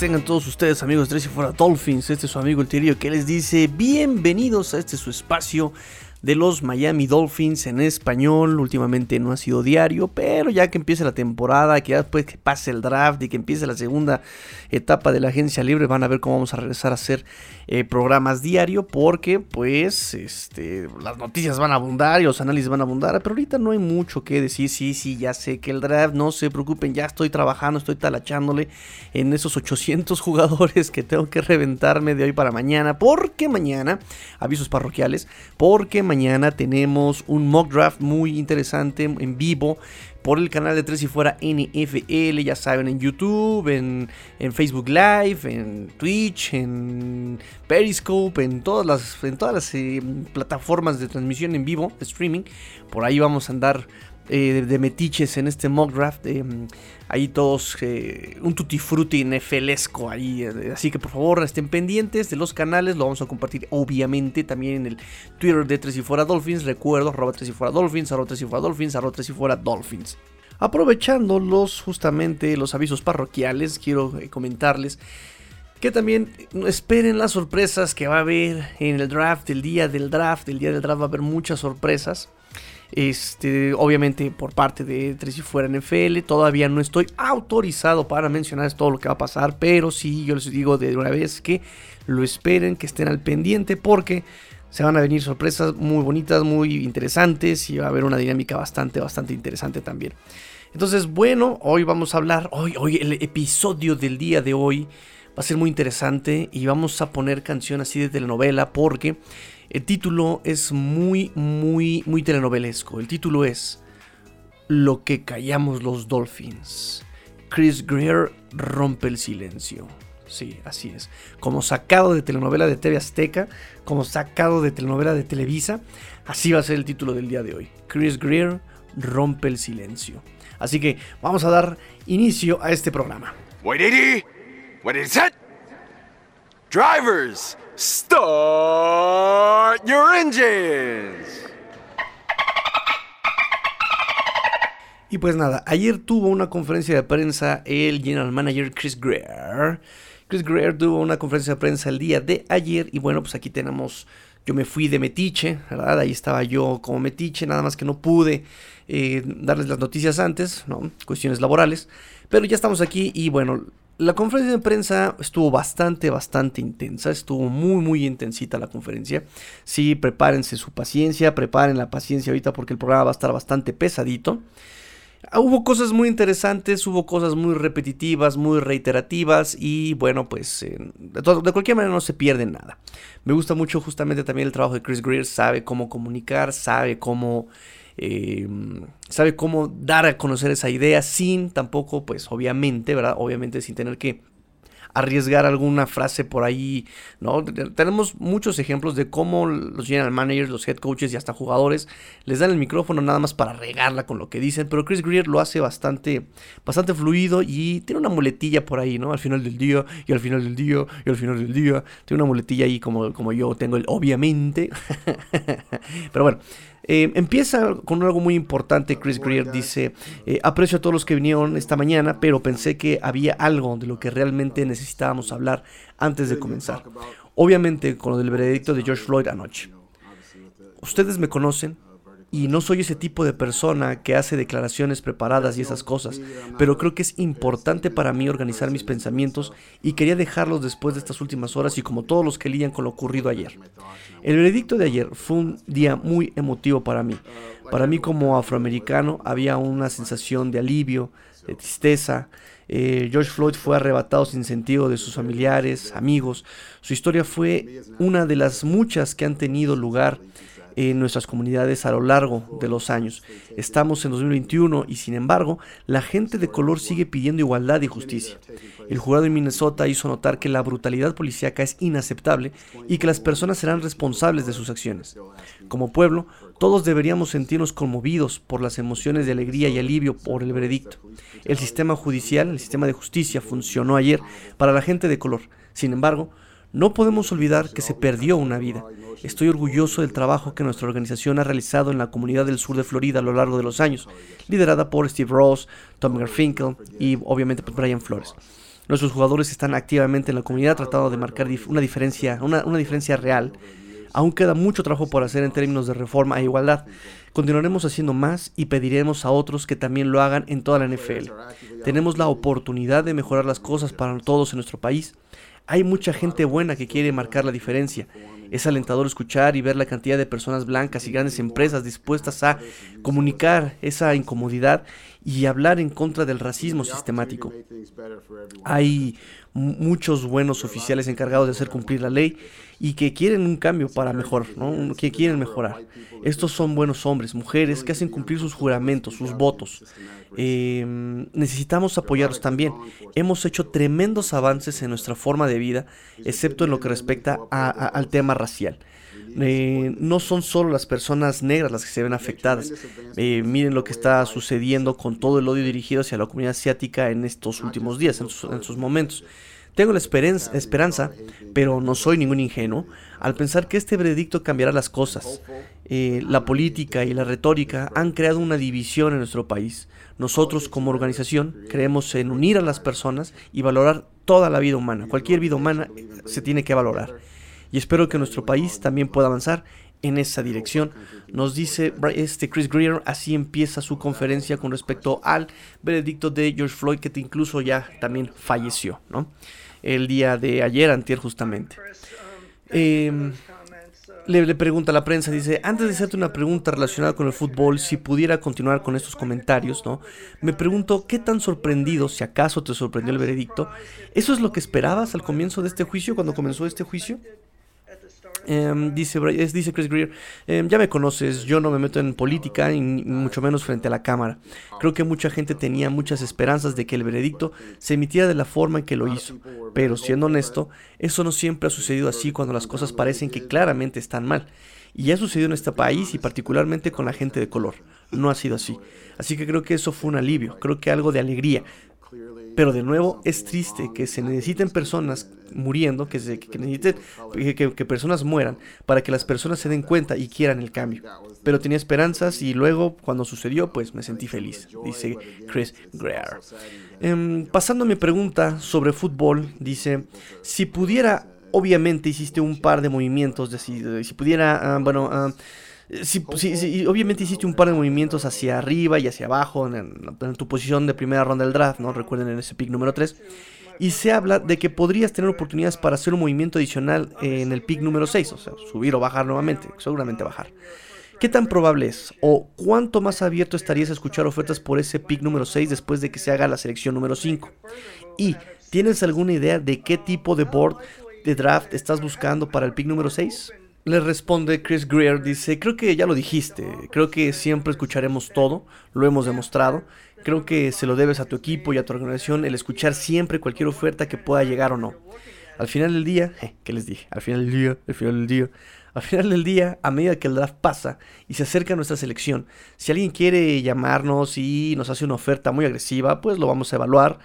tengan todos ustedes amigos de y Fuera Dolphins. Este es su amigo el Tirillo que les dice bienvenidos a este su espacio de los Miami Dolphins en español. Últimamente no ha sido diario, pero ya que empiece la temporada, que ya después que pase el draft y que empiece la segunda etapa de la agencia libre, van a ver cómo vamos a regresar a hacer eh, programas diario, porque pues este, las noticias van a abundar y los análisis van a abundar, pero ahorita no hay mucho que decir. Sí, sí, ya sé que el draft, no se preocupen, ya estoy trabajando, estoy talachándole en esos 800 jugadores que tengo que reventarme de hoy para mañana, porque mañana, avisos parroquiales, porque mañana tenemos un mock draft muy interesante en vivo por el canal de Tres y Fuera NFL, ya saben, en YouTube, en, Facebook Live, en Twitch, en Periscope, en todas las, en todas las eh, plataformas de transmisión en vivo, streaming. Por ahí vamos a andar eh, de, metiches en este mock draft. Eh, ahí todos, eh, un tutti frutti nefelesco ahí. así que por favor estén pendientes de los canales. Lo vamos a compartir obviamente también en el Twitter de Tres y Fuera Dolphins. Recuerdo, arroba Tres y Fuera Dolphins, arroba Tres y Fuera Dolphins, arroba Tres y Fuera Dolphins. Aprovechando los, justamente los avisos parroquiales, quiero comentarles que también esperen las sorpresas que va a haber en el draft, el día del draft. El día del draft va a haber muchas sorpresas. Este, obviamente por parte de Tres y Fuera NFL, todavía no estoy autorizado para mencionar todo lo que va a pasar, pero sí, yo les digo de una vez que lo esperen, que estén al pendiente, porque se van a venir sorpresas muy bonitas, muy interesantes y va a haber una dinámica bastante, bastante interesante también. Entonces, bueno, hoy vamos a hablar, hoy, hoy el episodio del día de hoy va a ser muy interesante y vamos a poner canción así de telenovela porque el título es muy, muy, muy telenovelesco. El título es Lo que callamos los Dolphins. Chris Greer rompe el silencio. Sí, así es. Como sacado de telenovela de TV Azteca, como sacado de telenovela de Televisa, así va a ser el título del día de hoy. Chris Greer rompe el silencio. Así que vamos a dar inicio a este programa. Wait, Wait, set. Drivers, Start your engines. Y pues nada, ayer tuvo una conferencia de prensa el general manager Chris Greer. Chris Greer tuvo una conferencia de prensa el día de ayer y bueno, pues aquí tenemos, yo me fui de metiche, ¿verdad? Ahí estaba yo como metiche, nada más que no pude eh, darles las noticias antes, ¿no? Cuestiones laborales. Pero ya estamos aquí y bueno, la conferencia de prensa estuvo bastante, bastante intensa, estuvo muy, muy intensita la conferencia. Sí, prepárense su paciencia, preparen la paciencia ahorita porque el programa va a estar bastante pesadito. Ah, hubo cosas muy interesantes, hubo cosas muy repetitivas, muy reiterativas y bueno, pues de, de, cualquier manera no se pierde nada. Me gusta mucho justamente también el trabajo de Chris Greer, sabe cómo comunicar, sabe cómo eh, sabe cómo dar a conocer esa idea sin tampoco, pues obviamente, ¿verdad? Obviamente sin tener que arriesgar alguna frase por ahí, ¿no? Tenemos muchos ejemplos de cómo los general managers, los head coaches y hasta jugadores les dan el micrófono nada más para regarla con lo que dicen, pero Chris Greer lo hace bastante, bastante fluido y tiene una muletilla por ahí, ¿no? Al final del día, y al final del día, y al final del día, tiene una muletilla ahí como, como yo tengo el obviamente, pero bueno. Eh, empieza con algo muy importante. Chris Greer dice: eh, Aprecio a todos los que vinieron esta mañana, pero pensé que había algo de lo que realmente necesitábamos hablar antes de comenzar. Obviamente, con lo del veredicto de George Floyd anoche. Ustedes me conocen, y no soy ese tipo de persona que hace declaraciones preparadas y esas cosas, pero creo que es importante para mí organizar mis pensamientos y quería dejarlos después de estas últimas horas y como todos los que lían con lo ocurrido ayer. El veredicto de ayer fue un día muy emotivo para mí. Para mí como afroamericano había una sensación de alivio, de tristeza. Eh, George Floyd fue arrebatado sin sentido de sus familiares, amigos. Su historia fue una de las muchas que han tenido lugar en nuestras comunidades a lo largo de los años. Estamos en 2021 y sin embargo la gente de color sigue pidiendo igualdad y justicia. El jurado en Minnesota hizo notar que la brutalidad policíaca es inaceptable y que las personas serán responsables de sus acciones. Como pueblo, todos deberíamos sentirnos conmovidos por las emociones de alegría y alivio por el veredicto. El sistema judicial, el sistema de justicia funcionó ayer para la gente de color. Sin embargo, no podemos olvidar que se perdió una vida. Estoy orgulloso del trabajo que nuestra organización ha realizado en la comunidad del sur de Florida a lo largo de los años, liderada por Steve Ross, Tom Garfinkel y obviamente por Brian Flores. Nuestros jugadores están activamente en la comunidad tratando de marcar una diferencia, una diferencia real. Aún queda mucho trabajo por hacer en términos de reforma e igualdad. Continuaremos haciendo más y pediremos a otros que también lo hagan en toda la NFL. Tenemos la oportunidad de mejorar las cosas para todos en nuestro país. Hay mucha gente buena que quiere marcar la diferencia. Es alentador escuchar y ver la cantidad de personas blancas y grandes empresas dispuestas a comunicar esa incomodidad y hablar en contra del racismo sistemático. Hay muchos buenos oficiales encargados de hacer cumplir la ley y que quieren un cambio para mejor, ¿no? que quieren mejorar. Estos son buenos hombres, mujeres que hacen cumplir sus juramentos, sus votos. Em, necesitamos apoyarlos también. Hemos hecho tremendos avances en nuestra forma de vida, excepto en lo que respecta al tema racial. Eh, no son solo las personas negras las que se ven afectadas. Eh, miren lo que está sucediendo con todo el odio dirigido hacia la comunidad asiática en estos últimos días, en sus, momentos. Tengo la esperanza, pero no soy ningún ingenuo, al pensar que este veredicto cambiará las cosas. Eh, la política y la retórica han creado una división en nuestro país. Nosotros como organización creemos en unir a las personas y valorar toda la vida humana. Cualquier vida humana se tiene que valorar y espero que nuestro país también pueda avanzar en esa dirección. Nos dice este Chris Greer, así empieza su conferencia con respecto al veredicto de George Floyd, que incluso ya también falleció, ¿no? El día de ayer, antier justamente. Em, le, le, pregunta a la prensa, dice, antes de hacerte una pregunta relacionada con el fútbol, si pudiera continuar con estos comentarios, ¿no? Me pregunto, ¿qué tan sorprendido, si acaso te sorprendió el veredicto? ¿Eso es lo que esperabas al comienzo de este juicio, cuando comenzó este juicio? Em, dice, dice Chris Greer, em, ya me conoces, yo no me meto en política y mucho menos frente a la Cámara. Creo que mucha gente tenía muchas esperanzas de que el veredicto se emitiera de la forma en que lo hizo, pero siendo honesto, eso no siempre ha sucedido así cuando las cosas parecen que claramente están mal. Y ha sucedido en este país y particularmente con la gente de color. No ha sido así. Así que creo que eso fue un alivio, creo que algo de alegría. Pero de nuevo es triste que se necesiten personas muriendo, que, se, que necesiten que, personas mueran para que las personas se den cuenta y quieran el cambio. Pero tenía esperanzas y luego cuando sucedió pues me sentí feliz, dice Chris Greer. Em, pasando a mi pregunta sobre fútbol, dice, si pudiera, obviamente hiciste un par de movimientos, de si, pudiera, ah, bueno... Ah, si, obviamente hiciste un par de movimientos hacia arriba y hacia abajo en, tu posición de primera ronda del draft, ¿no? Recuerden en ese pick número 3. Y se habla de que podrías tener oportunidades para hacer un movimiento adicional en el pick número 6, o sea, subir o bajar nuevamente, seguramente bajar. ¿Qué tan probable es? ¿O cuánto más abierto estarías a escuchar ofertas por ese pick número 6 después de que se haga la selección número 5? Y, ¿tienes alguna idea de qué tipo de board de draft estás buscando para el pick número 6? Le responde Chris Greer, dice, creo que ya lo dijiste, creo que siempre escucharemos todo, lo hemos demostrado, creo que se lo debes a tu equipo y a tu organización el escuchar siempre cualquier oferta que pueda llegar o no. Al final del día, eh, ¿qué les dije? Al final del día, al final del día, al final del día, a medida que el draft pasa y se acerca a nuestra selección, si alguien quiere llamarnos y nos hace una oferta muy agresiva, pues lo vamos a evaluar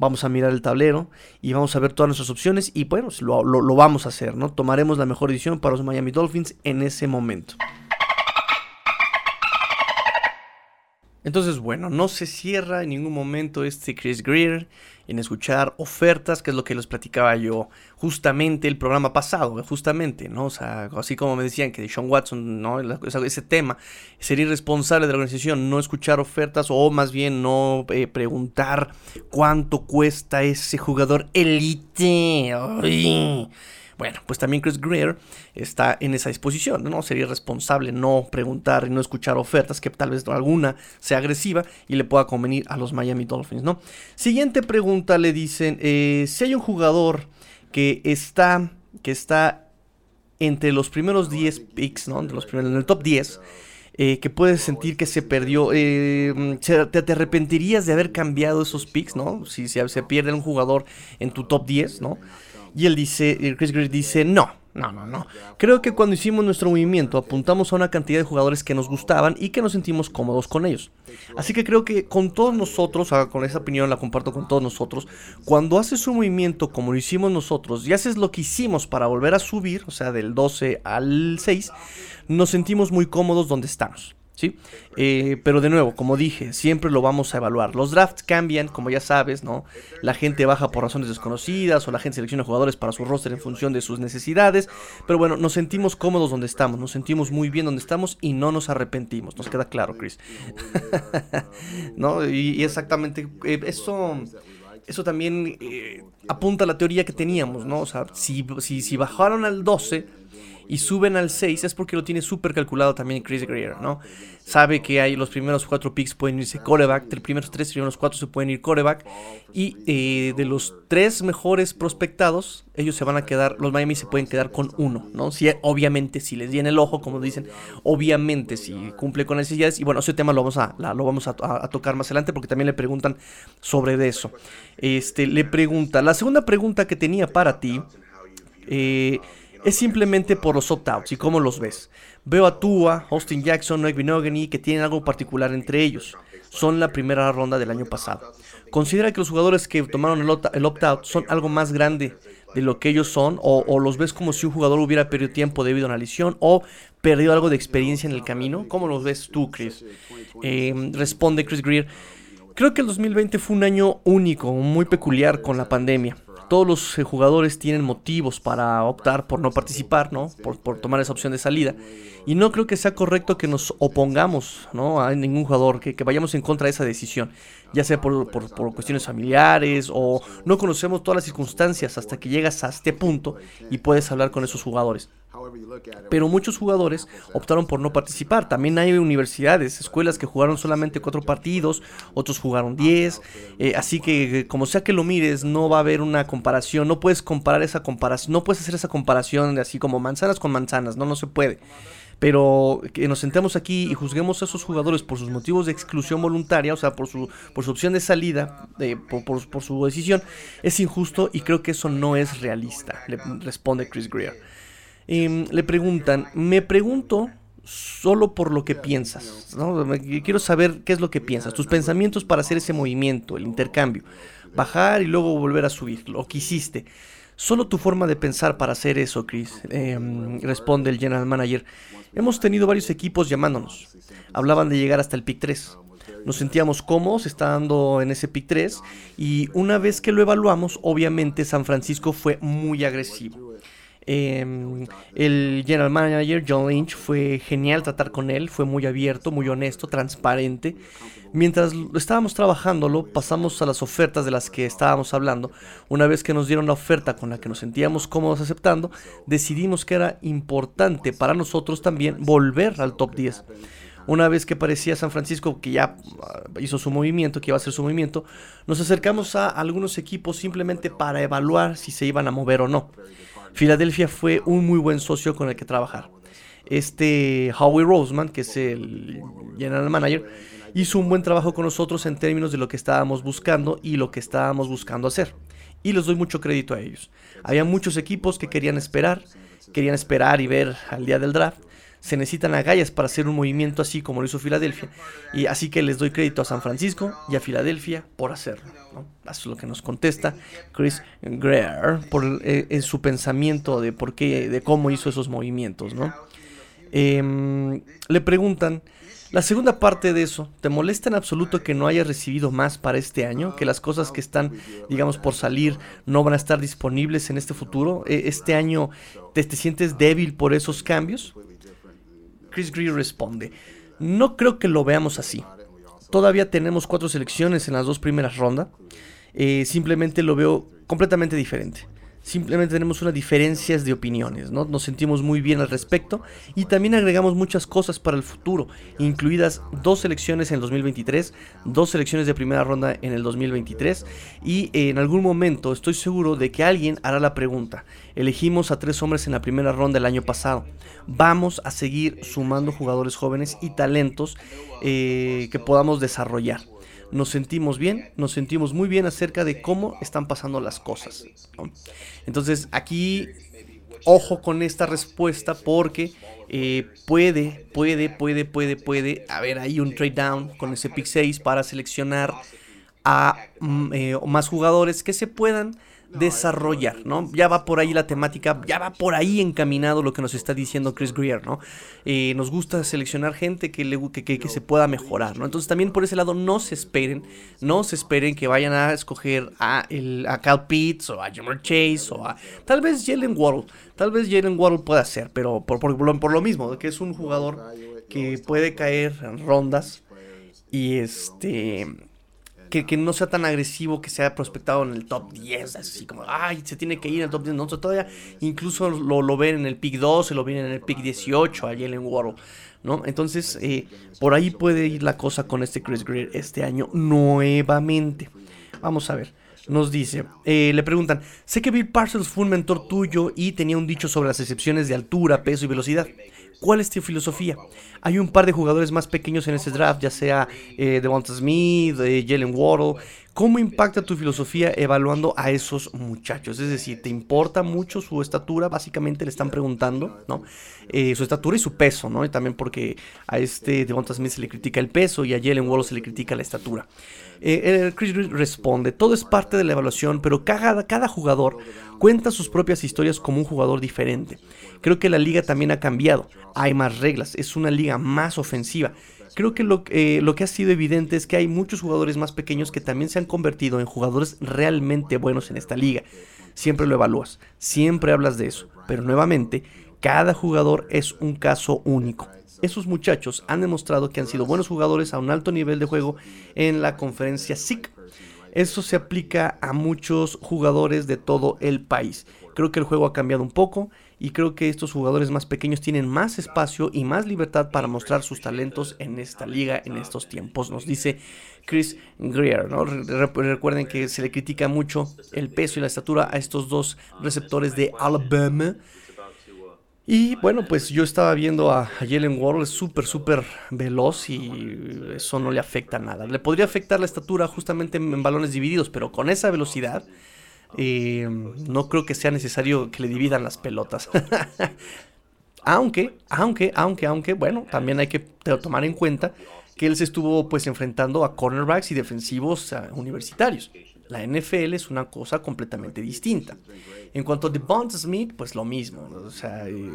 vamos a mirar el tablero y vamos a ver todas nuestras opciones y bueno, lo, lo, vamos a hacer, ¿no? Tomaremos la mejor decisión para los Miami Dolphins en ese momento. Entonces, bueno, no se cierra en ningún momento este Chris Greer en escuchar ofertas, que es lo que les platicaba yo justamente el programa pasado, justamente, ¿no? O sea, así como me decían que Sean Watson, ¿no? Ese tema, sería irresponsable de la organización no escuchar ofertas o más bien no eh, preguntar cuánto cuesta ese jugador elite. Bueno, pues también Chris Greer está en esa disposición, ¿no? Sería responsable no preguntar y no escuchar ofertas que tal vez alguna sea agresiva y le pueda convenir a los Miami Dolphins, ¿no? Siguiente pregunta le dicen, eh, si hay un jugador que está, que está entre los primeros 10 picks, ¿no? los primeros, en el top 10, eh, que puedes sentir que se perdió. Eh, te, arrepentirías de haber cambiado esos picks, ¿no? Si, si, se pierde un jugador en tu top 10, ¿no? Y él dice, Chris Greer dice, no, no, no, no. Creo que cuando hicimos nuestro movimiento apuntamos a una cantidad de jugadores que nos gustaban y que nos sentimos cómodos con ellos. Así que creo que con todos nosotros, con esa opinión la comparto con todos nosotros, cuando haces un movimiento como lo hicimos nosotros y haces lo que hicimos para volver a subir, o sea, del 12 al 6, nos sentimos muy cómodos donde estamos. ¿Sí? Eh, pero de nuevo, como dije, siempre lo vamos a evaluar. Los drafts cambian, como ya sabes, ¿no? La gente baja por razones desconocidas o la gente selecciona jugadores para su roster en función de sus necesidades. Pero bueno, nos sentimos cómodos donde estamos, nos sentimos muy bien donde estamos y no nos arrepentimos. Nos queda claro, Chris. ¿No? Y, exactamente eh, eso eso también eh, apunta a la teoría que teníamos, ¿no? O sea, si, si, si bajaron al 12, y suben al 6 es porque lo tiene súper calculado también Chris Greer, ¿no? Sabe que hay los primeros 4 picks pueden irse coreback, los primeros 3 y primeros 4 se pueden ir coreback y eh, de los 3 mejores prospectados, ellos se van a quedar, los Miami se pueden quedar con uno, ¿no? Si, obviamente si les viene el ojo, como dicen, obviamente si cumple con necesidades y bueno, ese tema lo vamos a, lo vamos a, tocar más adelante porque también le preguntan sobre eso. Este, le pregunta, la segunda pregunta que tenía para ti, eh, es simplemente por los opt-outs y cómo los ves. Veo a Tua, Austin Jackson, Noah Binogany que tienen algo particular entre ellos. Son la primera ronda del año pasado. Considera que los jugadores que tomaron el opt-out son algo más grande de lo que ellos son o, los ves como si un jugador hubiera perdido tiempo debido a una lesión o perdido algo de experiencia en el camino. ¿Cómo los ves tú, Chris? Eh, responde Chris Greer. Creo que el 2020 fue un año único, muy peculiar con la pandemia todos los eh, jugadores tienen motivos para optar por no participar, ¿no? Por, tomar esa opción de salida. Y no creo que sea correcto que nos opongamos, ¿no? A ningún jugador, que, vayamos en contra de esa decisión. Ya sea por, por, cuestiones familiares o no conocemos todas las circunstancias hasta que llegas a este punto y puedes hablar con esos jugadores. Pero muchos jugadores optaron por no participar. También hay universidades, escuelas que jugaron solamente cuatro partidos, otros jugaron diez. Eh, así que como sea que lo mires, no va a haber una comparación. No puedes comparar esa comparación, no puedes hacer esa comparación así como manzanas con manzanas. No, no se puede. Pero que nos sentemos aquí y juzguemos a esos jugadores por sus motivos de exclusión voluntaria, o sea, por su, por su opción de salida, por, su decisión, es injusto y creo que eso no es realista, le responde Chris Greer. Em, le preguntan, me pregunto solo por lo que piensas, quiero saber qué es lo que piensas, tus pensamientos para hacer ese movimiento, el intercambio, bajar y luego volver a subir, lo que hiciste. Solo tu forma de pensar para hacer eso, Chris, em, responde el general manager. Hemos tenido varios equipos llamándonos. Hablaban de llegar hasta el pick 3. Nos sentíamos cómodos estando en ese pick 3 y una vez que lo evaluamos, obviamente San Francisco fue muy agresivo. Em, el general manager John Lynch fue genial tratar con él, fue muy abierto, muy honesto, transparente. Mientras estábamos trabajándolo, pasamos a las ofertas de las que estábamos hablando. Una vez que nos dieron la oferta con la que nos sentíamos cómodos aceptando, decidimos que era importante para nosotros también volver al top 10. Una vez que parecía San Francisco que ya ah, hizo su movimiento, que iba a hacer su movimiento, nos acercamos a algunos equipos simplemente para evaluar si se iban a mover o no. Filadelfia fue un muy buen socio con el que trabajar. Este Howie Roseman, que es el general manager, hizo un buen trabajo con nosotros en términos de lo que estábamos buscando y lo que estábamos buscando hacer. Y les doy mucho crédito a ellos. Había muchos equipos que querían esperar, querían esperar y ver al día del draft se necesitan agallas para hacer un movimiento así como lo hizo Filadelfia. Y así que les doy crédito a San Francisco y a Filadelfia por hacerlo. Eso es lo que nos contesta Chris Greer por, eh, su pensamiento de por qué, de cómo hizo esos movimientos. ¿no? Em, le preguntan. La segunda parte de eso, ¿te molesta en absoluto que no hayas recibido más para este año? ¿Que las cosas que están, digamos, por salir no van a estar disponibles en este futuro? ¿E, ¿Este año te sientes débil por esos cambios? Chris Greer responde, no creo que lo veamos así. Todavía tenemos cuatro selecciones en las dos primeras rondas. Eh, simplemente lo veo completamente diferente. Simplemente tenemos unas diferencias de opiniones, ¿no? Nos sentimos muy bien al respecto y también agregamos muchas cosas para el futuro, incluidas dos selecciones en el 2023, dos selecciones de primera ronda en el 2023 y en algún momento estoy seguro de que alguien hará la pregunta, elegimos a tres hombres en la primera ronda el año pasado, vamos a seguir sumando jugadores jóvenes y talentos eh, que podamos desarrollar nos sentimos bien, nos sentimos muy bien acerca de cómo están pasando las cosas. Entonces aquí, ojo con esta respuesta porque eh, puede, puede, puede, puede, puede haber ahí un trade down con ese pick 6 para seleccionar a mm, eh, más jugadores que se puedan desarrollar, ¿no? Ya va por ahí la temática, ya va por ahí encaminado lo que nos está diciendo Chris Greer, ¿no? Eh, nos gusta seleccionar gente que, le, que, que, se pueda mejorar, ¿no? Entonces también por ese lado no se esperen, no se esperen que vayan a escoger a, el, a Cal Pitts o a Jammer Chase o a tal vez Jalen Waddle, tal vez Jalen Waddle pueda ser, pero por, por, por lo mismo, que es un jugador que puede caer en rondas y este que, no sea tan agresivo, que sea prospectado en el top 10, así como, ay, se tiene que ir en el top 10, no, todavía incluso lo, lo ven en el pick 12, lo ven en el pick 18 a Jalen Waddle, ¿no? Entonces, eh, por ahí puede ir la cosa con este Chris Greer este año nuevamente. Vamos a ver. Nos dice, eh, le preguntan, sé que Bill Parsons fue un mentor tuyo y tenía un dicho sobre las excepciones de altura, peso y velocidad. ¿Cuál es tu filosofía? Hay un par de jugadores más pequeños en ese draft, ya sea eh, Devonta Smith, eh, Jalen Waddle. ¿Cómo impacta tu filosofía evaluando a esos muchachos? Es decir, ¿te importa mucho su estatura? Básicamente le están preguntando, ¿no? Eh, su estatura y su peso, ¿no? Y también porque a este Devonta Smith se le critica el peso y a Jalen Waddle se le critica la estatura. Eh, Chris responde, todo es parte de la evaluación, pero cada jugador cuenta sus propias historias como un jugador diferente. Creo que la liga también ha cambiado, hay más reglas, es una liga más ofensiva. Creo que lo, eh, lo, que ha sido evidente es que hay muchos jugadores más pequeños que también se han convertido en jugadores realmente buenos en esta liga. Siempre lo evalúas, siempre hablas de eso, pero nuevamente, cada jugador es un caso único esos muchachos han demostrado que han sido buenos jugadores a un alto nivel de juego en la conferencia SIC. Eso se aplica a muchos jugadores de todo el país. Creo que el juego ha cambiado un poco y creo que estos jugadores más pequeños tienen más espacio y más libertad para mostrar sus talentos en esta liga en estos tiempos, nos dice Chris Greer. Recuerden que se le critica mucho el peso y la estatura a estos dos receptores de Alabama y bueno, pues yo estaba viendo a, Jalen Ward, es súper, súper veloz y eso no le afecta nada. Le podría afectar la estatura justamente en, balones divididos, pero con esa velocidad eh, no creo que sea necesario que le dividan las pelotas. aunque, aunque, aunque, aunque, bueno, también hay que tomar en cuenta que él se estuvo pues enfrentando a cornerbacks y defensivos universitarios. La NFL es una cosa completamente distinta. En cuanto a Bond Smith, pues lo mismo. O sea, eh,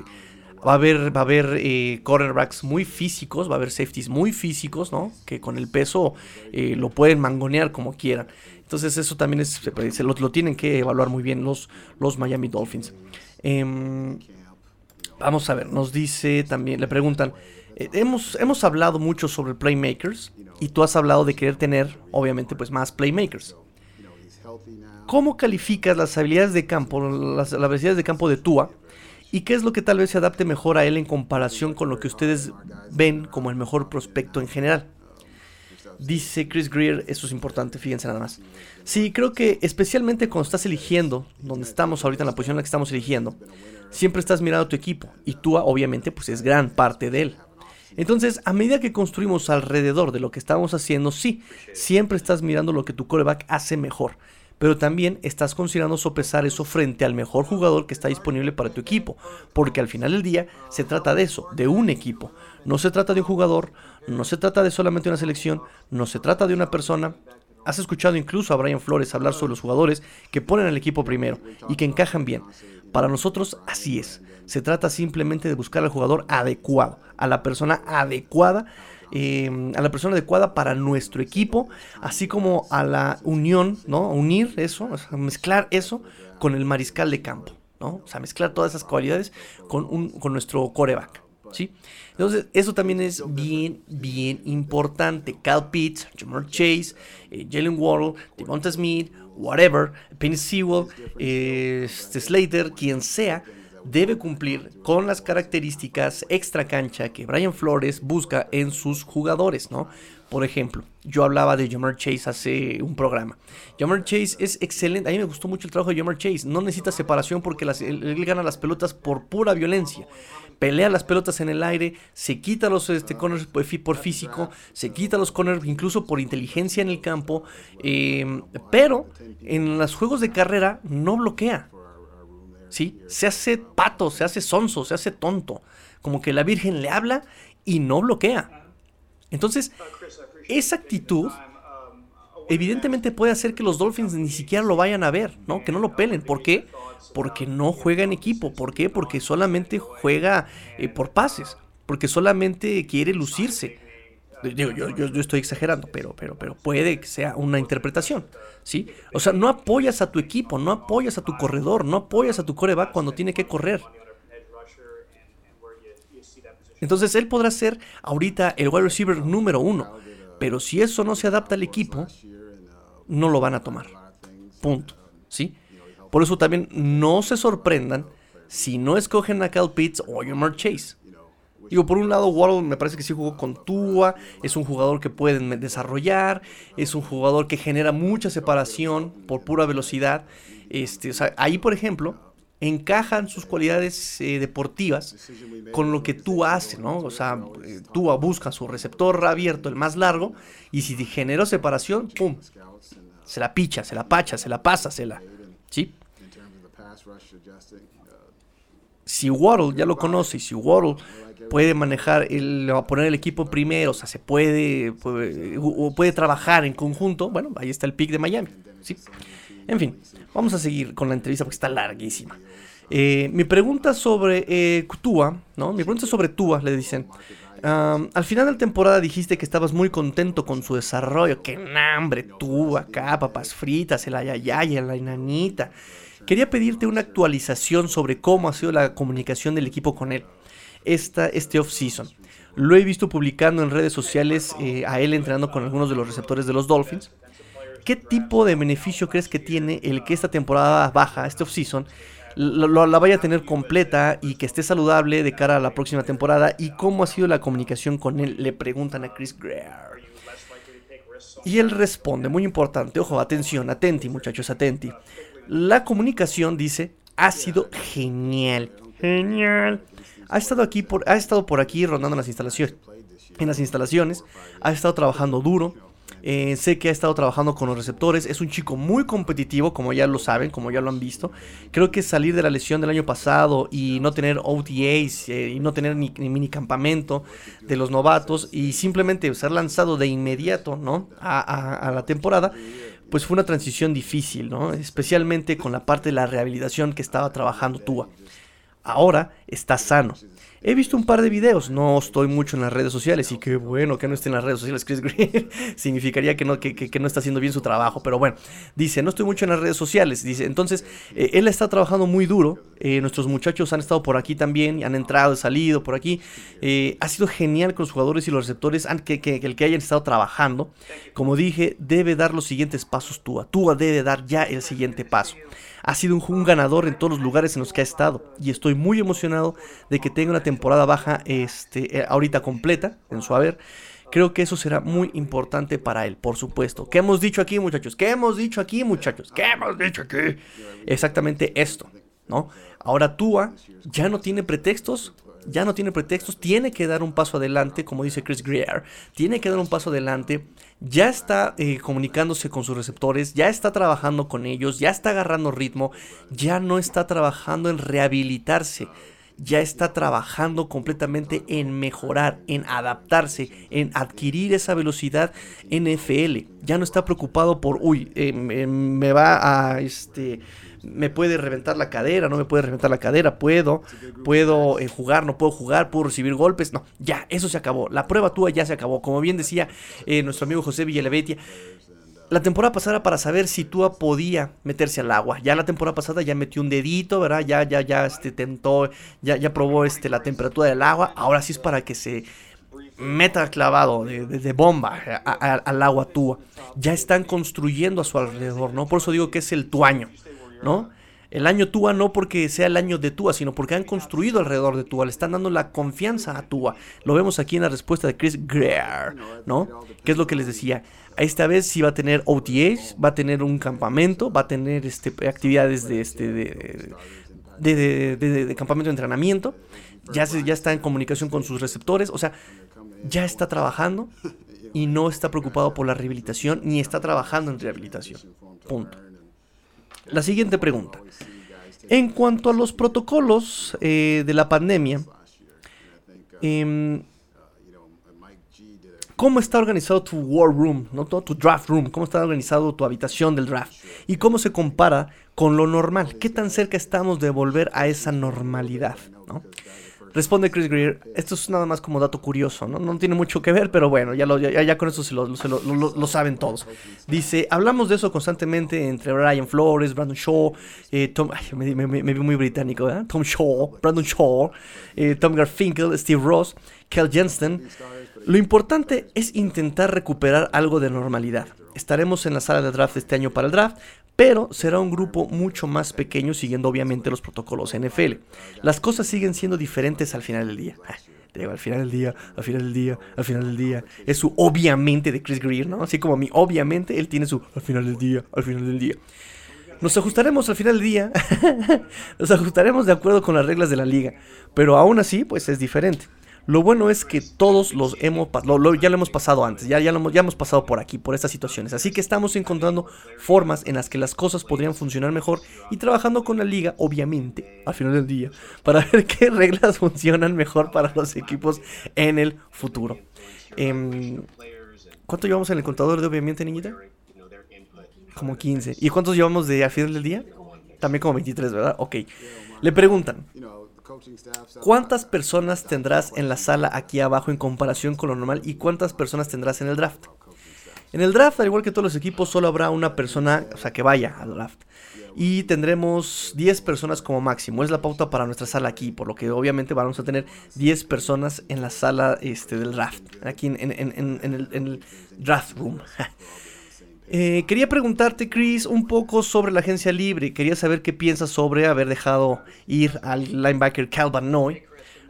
va a haber, va a haber eh, cornerbacks muy físicos, va a haber safeties muy físicos, ¿no? Que con el peso eh, lo pueden mangonear como quieran. Entonces eso también es, se lo, lo, tienen que evaluar muy bien los, los Miami Dolphins. Em, vamos a ver, nos dice también, le preguntan, hemos, hemos hablado mucho sobre playmakers y tú has hablado de querer tener, obviamente, pues más playmakers. ¿Cómo calificas las habilidades de campo, las, habilidades de campo de Tua? ¿Y qué es lo que tal vez se adapte mejor a él en comparación con lo que ustedes ven como el mejor prospecto en general? Dice Chris Greer, eso es importante, fíjense nada más. Sí, creo que especialmente cuando estás eligiendo, donde estamos ahorita en la posición en la que estamos eligiendo, siempre estás mirando a tu equipo y Tua obviamente pues es gran parte de él. Entonces, a medida que construimos alrededor de lo que estamos haciendo, sí, siempre estás mirando lo que tu coreback hace mejor pero también estás considerando sopesar eso frente al mejor jugador que está disponible para tu equipo, porque al final del día se trata de eso, de un equipo. No se trata de un jugador, no se trata de solamente una selección, no se trata de una persona. Has escuchado incluso a Brian Flores hablar sobre los jugadores que ponen al equipo primero y que encajan bien. Para nosotros así es. Se trata simplemente de buscar al jugador adecuado, a la persona adecuada Em, a la persona adecuada para nuestro equipo, así como a la unión, ¿no? Unir eso, mezclar eso con el mariscal de campo, ¿no? O sea, mezclar todas esas cualidades con, un, con nuestro coreback, ¿sí? Entonces, eso también es bien, bien importante. Cal Pitts, Jamar Chase, eh, Jalen Waddle, Devonta Smith, whatever, Penny Sewell, este Slater, quien sea, debe cumplir con las características extra cancha que Brian Flores busca en sus jugadores, ¿no? Por ejemplo, yo hablaba de Jamar Chase hace un programa. Jamar Chase es excelente. A mí me gustó mucho el trabajo de Jamar Chase. No necesita separación porque él, gana las pelotas por pura violencia. Pelea las pelotas en el aire, se quita los este, corners por físico, se quita los corners incluso por inteligencia en el campo. Eh, pero en los juegos de carrera no bloquea. ¿sí? Se hace pato, se hace sonso, se hace tonto. Como que la Virgen le habla y no bloquea. Entonces, esa actitud evidentemente puede hacer que los Dolphins ni siquiera lo vayan a ver, ¿no? Que no lo pelen. ¿Por qué? Porque no juega en equipo. ¿Por qué? Porque solamente juega eh, por pases. Porque solamente quiere lucirse. Digo, yo, yo, estoy exagerando, pero, pero, pero puede que sea una interpretación, ¿sí? O sea, no apoyas a tu equipo, no apoyas a tu corredor, no apoyas a tu coreback cuando tiene que correr. Entonces él podrá ser ahorita el wide receiver número uno, pero si eso no se adapta al equipo, no lo van a tomar. Punto. ¿Sí? Por eso también no se sorprendan si no escogen a Cal Pitts o Jamar Chase. Digo, por un lado, Waddle me parece que sí jugó con Tua, es un jugador que pueden desarrollar, es un jugador que genera mucha separación por pura velocidad. Este, o sea, ahí, por ejemplo, encajan sus cualidades eh, deportivas con lo que tú haces, ¿no? O sea, eh, Tua busca su receptor abierto, el más largo, y si generó separación, ¡pum! Se la picha, se la pacha, se la pasa, se la... ¿Sí? Si Waddle ya lo conoce si Waddle puede manejar, el, poner el equipo primero, o sea, se puede, puede, puede trabajar en conjunto, bueno, ahí está el pick de Miami, ¿sí? En fin, vamos a seguir con la entrevista porque está larguísima. Eh, mi pregunta sobre eh, Tua, ¿no? Mi pregunta sobre Tua, le dicen. Al final de la temporada dijiste que estabas muy contento con su desarrollo. ¡Qué hambre! Tua, acá, papas fritas, el ayayay, la enanita. Quería pedirte una actualización sobre cómo ha sido la comunicación del equipo con él esta, este off-season. Lo he visto publicando en redes sociales eh, a él entrenando con algunos de los receptores de los Dolphins. ¿Qué tipo de beneficio crees que tiene el que esta temporada baja, este off-season, la vaya a tener completa y que esté saludable de cara a la próxima temporada? ¿Y cómo ha sido la comunicación con él? Le preguntan a Chris Greer. Y él responde, muy importante, ojo, atención, atenti muchachos, atenti. La comunicación, dice, ha sido genial. Genial ha estado aquí por, ha estado por aquí rondando las instalaciones. En las instalaciones, ha estado trabajando duro. Eh, sé que ha estado trabajando con los receptores. Es un chico muy competitivo, como ya lo saben, como ya lo han visto. Creo que salir de la lesión del año pasado y no tener OTAs eh, y no tener ni, mini campamento de los novatos y simplemente ser lanzado de inmediato ¿no? a, la temporada, pues fue una transición difícil, ¿no? especialmente con la parte de la rehabilitación que estaba trabajando Tua ahora está sano. He visto un par de videos, no estoy mucho en las redes sociales y qué bueno que no esté en las redes sociales Chris Greer, significaría que no, que, no está haciendo bien su trabajo, pero bueno, dice, no estoy mucho en las redes sociales, dice, entonces eh, él está trabajando muy duro, eh, nuestros muchachos han estado por aquí también, han entrado, salido por aquí, eh, ha sido genial con los jugadores y los receptores, que, que, el que hayan estado trabajando, como dije, debe dar los siguientes pasos Tua, Tua debe dar ya el siguiente paso ha sido un, ganador en todos los lugares en los que ha estado. Y estoy muy emocionado de que tenga una temporada baja este, eh, ahorita completa en su haber. Creo que eso será muy importante para él, por supuesto. ¿Qué hemos dicho aquí, muchachos? ¿Qué hemos dicho aquí, muchachos? ¿Qué hemos dicho aquí? Exactamente esto, ¿no? Ahora Tua ya no tiene pretextos ya no tiene pretextos, tiene que dar un paso adelante, como dice Chris Greer, tiene que dar un paso adelante, ya está eh, comunicándose con sus receptores, ya está trabajando con ellos, ya está agarrando ritmo, ya no está trabajando en rehabilitarse, ya está trabajando completamente en mejorar, en adaptarse, en adquirir esa velocidad NFL. Ya no está preocupado por, uy, eh, me va a, este, me puede reventar la cadera, no me puede reventar la cadera, puedo, puedo eh, jugar, no puedo jugar, puedo recibir golpes, no, ya, eso se acabó, la prueba tuya ya se acabó, como bien decía eh, nuestro amigo José Villalevetia, la temporada pasada para saber si Tua podía meterse al agua. Ya la temporada pasada ya metió un dedito, ¿verdad? Ya, ya, ya, este, tentó, ya, ya probó, este, la temperatura del agua. Ahora sí es para que se meta clavado de, bomba al agua Tua. Ya están construyendo a su alrededor, ¿no? Por eso digo que es el tuaño. El año Tua no porque sea el año de Tua, sino porque han construido alrededor de Tua, le están dando la confianza a Tua. Lo vemos aquí en la respuesta de Chris Greer, ¿no? ¿Qué es lo que les decía? Esta vez sí va a tener OTAs, va a tener un campamento, va a tener este, actividades de, este, de, de, campamento de entrenamiento, ya, se, ya está en comunicación con sus receptores, o sea, ya está trabajando y no está preocupado por la rehabilitación ni está trabajando en rehabilitación. Punto. La siguiente pregunta. En cuanto a los protocolos eh, de la pandemia, em, cómo está organizado tu war room, ¿no? Tu draft room, cómo está organizado tu habitación del draft y cómo se compara con lo normal, qué tan cerca estamos de volver a esa normalidad, ¿no? Responde Chris Greer, esto es nada más como dato curioso, ¿no? No tiene mucho que ver, pero bueno, ya, lo, ya, con eso se, lo, lo, saben todos. Dice, hablamos de eso constantemente entre Brian Flores, Brandon Shaw, eh, Tom, me, vi muy británico, ¿eh? Tom Shaw, Brandon Shaw, eh, Tom Garfinkel, Steve Ross, Kel Jensen. Lo importante es intentar recuperar algo de normalidad. Estaremos en la sala de draft este año para el draft, pero será un grupo mucho más pequeño siguiendo obviamente los protocolos NFL. Las cosas siguen siendo diferentes al final del día. Ah, digo, al final del día, al final del día, al final del día. Es su obviamente de Chris Greer, ¿no? Así como a mí, obviamente, él tiene su al final del día, al final del día. Nos ajustaremos al final del día. Nos ajustaremos de acuerdo con las reglas de la liga. Pero aún así, pues es diferente. Lo bueno es que todos los hemos ya lo hemos pasado antes, ya, ya, lo hemos, pasado por aquí, por estas situaciones. Así que estamos encontrando formas en las que las cosas podrían funcionar mejor y trabajando con la liga, obviamente, al final del día, para ver qué reglas funcionan mejor para los equipos en el futuro. Em, ¿Cuánto llevamos en el contador de obviamente, niñita? Como 15. ¿Y cuántos llevamos de al final del día? También como 23, ¿verdad? Ok. Le preguntan. ¿Cuántas personas tendrás en la sala aquí abajo en comparación con lo normal y cuántas personas tendrás en el draft? En el draft, al igual que todos los equipos, solo habrá una persona, o sea, que vaya al draft. Y tendremos 10 personas como máximo. Es la pauta para nuestra sala aquí, por lo que obviamente vamos a tener 10 personas en la sala este, del draft, aquí en, el, en el draft room. Eh, quería preguntarte, Chris, un poco sobre la agencia libre. Quería saber qué piensas sobre haber dejado ir al linebacker Calvin Noy.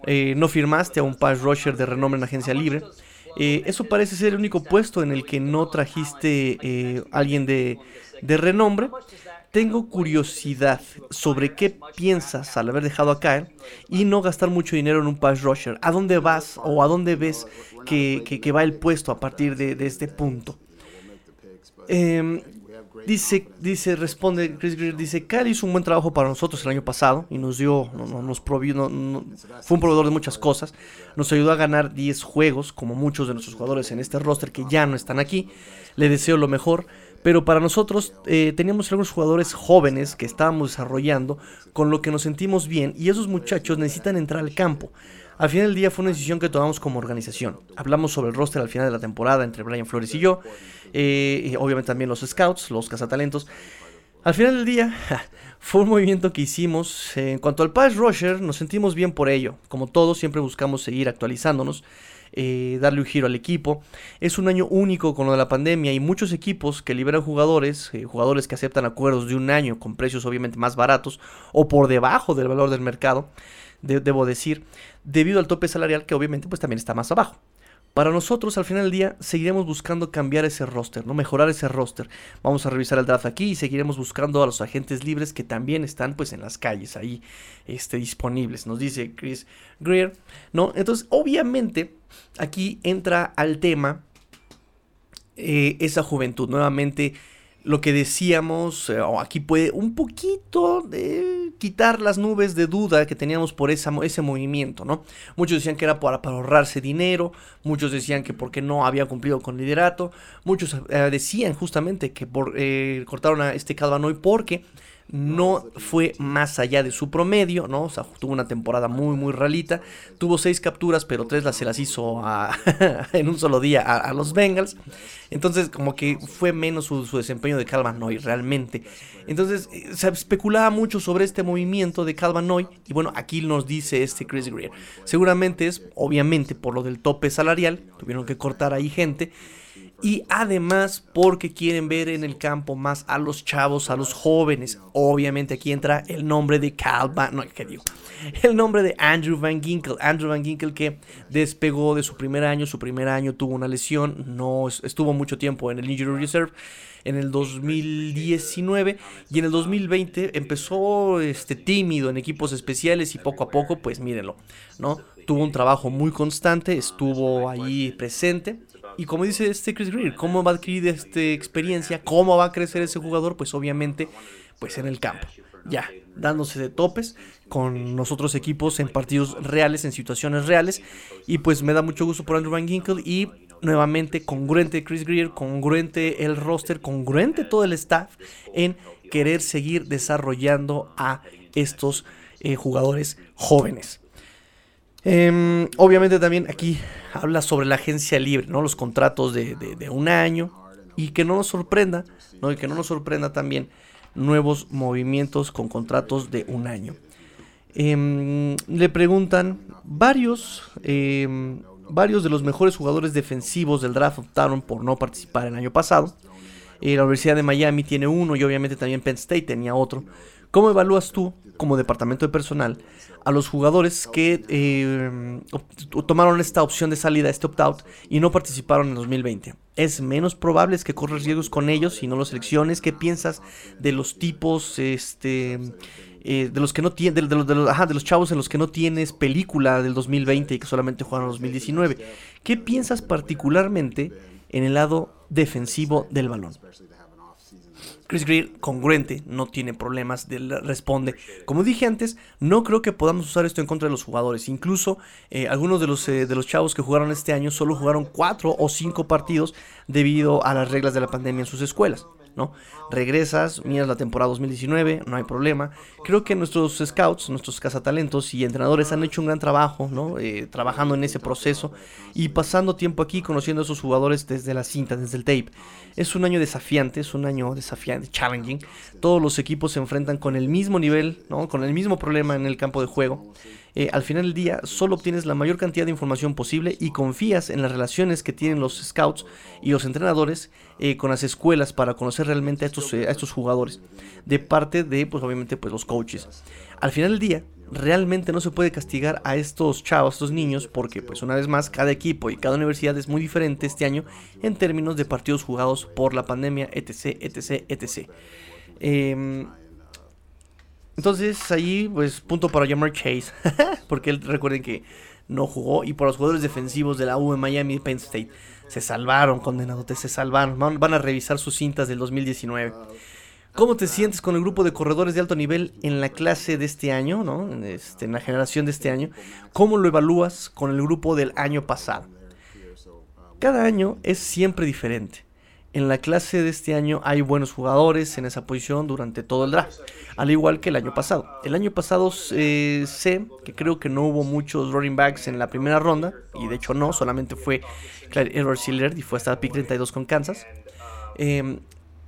Eh, no firmaste a un pass rusher de renombre en la agencia libre. Eh, eso parece ser el único puesto en el que no trajiste alguien de, de renombre. Tengo curiosidad sobre qué piensas al haber dejado a caer y no gastar mucho dinero en un pass rusher. ¿A dónde vas o a dónde ves que, va el puesto a partir de este punto? Em, dice, dice, responde Chris Greer, dice, Kyle hizo un buen trabajo para nosotros el año pasado y nos dio, nos provió, fue un proveedor de muchas cosas, nos ayudó a ganar 10 juegos, como muchos de nuestros jugadores en este roster que ya no están aquí, le deseo lo mejor, pero para nosotros eh, teníamos algunos jugadores jóvenes que estábamos desarrollando, con lo que nos sentimos bien y esos muchachos necesitan entrar al campo. Al final del día fue una decisión que tomamos como organización. Hablamos sobre el roster al final de la temporada entre Brian Flores y yo. Eh, y obviamente también los scouts, los cazatalentos. Al final del día, fue un movimiento que hicimos. en cuanto al pass rusher, nos sentimos bien por ello. Como todos, siempre buscamos seguir actualizándonos, eh, darle un giro al equipo. Es un año único con lo de la pandemia y muchos equipos que liberan jugadores, eh, jugadores que aceptan acuerdos de un año con precios obviamente más baratos o por debajo del valor del mercado, debo decir, debido al tope salarial que obviamente pues también está más abajo. Para nosotros, al final del día, seguiremos buscando cambiar ese roster, ¿no? Mejorar ese roster. Vamos a revisar el draft aquí y seguiremos buscando a los agentes libres que también están, pues, en las calles ahí, este, disponibles. Nos dice Chris Greer, ¿no? Entonces, obviamente, aquí entra al tema eh, esa juventud. Nuevamente, lo que decíamos, eh, aquí puede un poquito de quitar las nubes de duda que teníamos por esa, ese movimiento, ¿no? Muchos decían que era para, ahorrarse dinero, muchos decían que porque no había cumplido con liderato, muchos eh, decían justamente que por, eh, cortaron a este Calvanoy porque no fue más allá de su promedio, ¿no? O sea, tuvo una temporada muy, muy ralita. Tuvo seis capturas, pero tres las se las hizo en un solo día a, los Bengals. Entonces, como que fue menos su, desempeño de Calvin Noy realmente. Entonces, eh, se especulaba mucho sobre este movimiento de Calvin Noy. Y bueno, aquí nos dice este Chris Greer. Seguramente es, obviamente, por lo del tope salarial. Tuvieron que cortar ahí gente y además porque quieren ver en el campo más a los chavos, a los jóvenes. Obviamente aquí entra el nombre de Cal no, ¿qué digo? El nombre de Andrew Van Ginkel. Andrew Van Ginkel que despegó de su primer año, su primer año tuvo una lesión, no estuvo mucho tiempo en el Injury Reserve en el 2019 y en el 2020 empezó este tímido en equipos especiales y poco a poco pues mírenlo, ¿no? Tuvo un trabajo muy constante, estuvo ahí presente y como dice este Chris Greer, ¿cómo va a adquirir esta experiencia? ¿Cómo va a crecer ese jugador? Pues obviamente, pues en el campo. Ya, dándose de topes con nosotros equipos en partidos reales, en situaciones reales. Y pues me da mucho gusto por Andrew Van Ginkel y nuevamente congruente Chris Greer, congruente el roster, congruente todo el staff en querer seguir desarrollando a estos eh, jugadores jóvenes. Em, obviamente también aquí habla sobre la agencia libre, ¿no? Los contratos de, un año. Y que no nos sorprenda, ¿no? Y que no nos sorprenda también nuevos movimientos con contratos de un año. Em, le preguntan varios, em, varios de los mejores jugadores defensivos del draft optaron por no participar el año pasado. Eh, la Universidad de Miami tiene uno y obviamente también Penn State tenía otro. ¿Cómo evalúas tú, como departamento de personal, a los jugadores que eh, tomaron esta opción de salida, este opt-out, y no participaron en 2020? ¿Es menos probable que corres riesgos con ellos si no los selecciones? ¿Qué piensas de los tipos, este, eh, de los que no tienen, de, los, de los chavos en los que no tienes película del 2020 y que solamente jugaron en 2019? ¿Qué piensas particularmente en el lado defensivo del balón? Chris Greer, congruente, no tiene problemas, responde. Como dije antes, no creo que podamos usar esto en contra de los jugadores. Incluso eh, algunos de los, eh, de los chavos que jugaron este año solo jugaron cuatro o cinco partidos debido a las reglas de la pandemia en sus escuelas. ¿No? Regresas, miras la temporada 2019, no hay problema. Creo que nuestros scouts, nuestros cazatalentos y entrenadores han hecho un gran trabajo, ¿no? Eh, trabajando en ese proceso y pasando tiempo aquí conociendo a esos jugadores desde la cinta, desde el tape. Es un año desafiante, es un año desafiante, challenging. Todos los equipos se enfrentan con el mismo nivel, ¿no? Con el mismo problema en el campo de juego. Eh, al final del día solo obtienes la mayor cantidad de información posible y confías en las relaciones que tienen los scouts y los entrenadores eh, con las escuelas para conocer realmente a estos, eh, a estos jugadores de parte de pues obviamente pues los coaches al final del día realmente no se puede castigar a estos chavos, a estos niños, porque pues una vez más cada equipo y cada universidad es muy diferente este año en términos de partidos jugados por la pandemia, etc, etc, etc. Eh, entonces ahí, pues, punto para Jamar Chase. porque él, recuerden que no jugó. Y por los jugadores defensivos de la U en Miami Penn State. Se salvaron, condenados, se salvaron. Van, a revisar sus cintas del 2019. ¿Cómo te sientes con el grupo de corredores de alto nivel en la clase de este año, ¿no? Este, en la generación de este año? ¿Cómo lo evalúas con el grupo del año pasado? Cada año es siempre diferente. En la clase de este año hay buenos jugadores en esa posición durante todo el draft, al igual que el año pasado. El año pasado eh, sé que creo que no hubo muchos running backs en la primera ronda, y de hecho no, solamente fue Edward Siller y fue hasta pick 32 con Kansas. Em,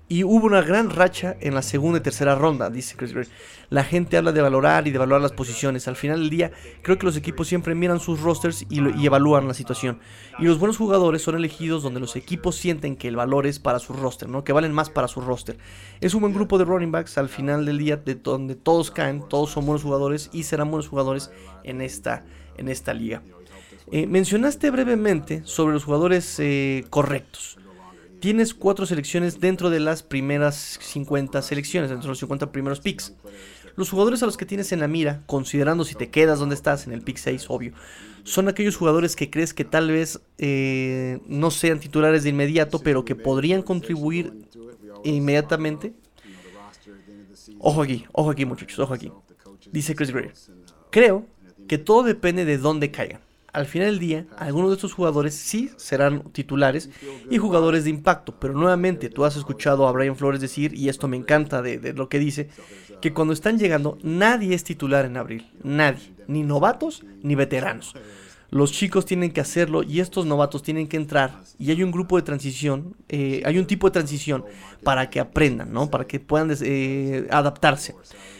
y hubo una gran racha en la segunda y tercera ronda, dice Chris Greer. La gente habla de valorar y de valorar las posiciones. Al final del día, creo que los equipos siempre miran sus rosters y, evalúan la situación. Y los buenos jugadores son elegidos donde los equipos sienten que el valor es para su roster, ¿no? Que valen más para su roster. Es un buen grupo de running backs al final del día de donde todos caen, todos son buenos jugadores y serán buenos jugadores en esta, en esta liga. Eh, mencionaste brevemente sobre los jugadores eh, correctos tienes cuatro selecciones dentro de las primeras 50 selecciones, dentro de los 50 primeros picks. Los jugadores a los que tienes en la mira, considerando si te quedas donde estás, en el pick 6, obvio, son aquellos jugadores que crees que tal vez eh, no sean titulares de inmediato, pero que podrían contribuir inmediatamente. Ojo aquí, ojo aquí muchachos, ojo aquí. Dice Chris Gray. Creo que todo depende de dónde caigan al final del día, algunos de estos jugadores sí serán titulares y jugadores de impacto. Pero nuevamente, tú has escuchado a Brian Flores decir, y esto me encanta de, lo que dice, que cuando están llegando, nadie es titular en abril. Nadie. Ni novatos ni veteranos. Los chicos tienen que hacerlo y estos novatos tienen que entrar y hay un grupo de transición, eh, hay un tipo de transición para que aprendan, ¿no? Para que puedan eh, adaptarse.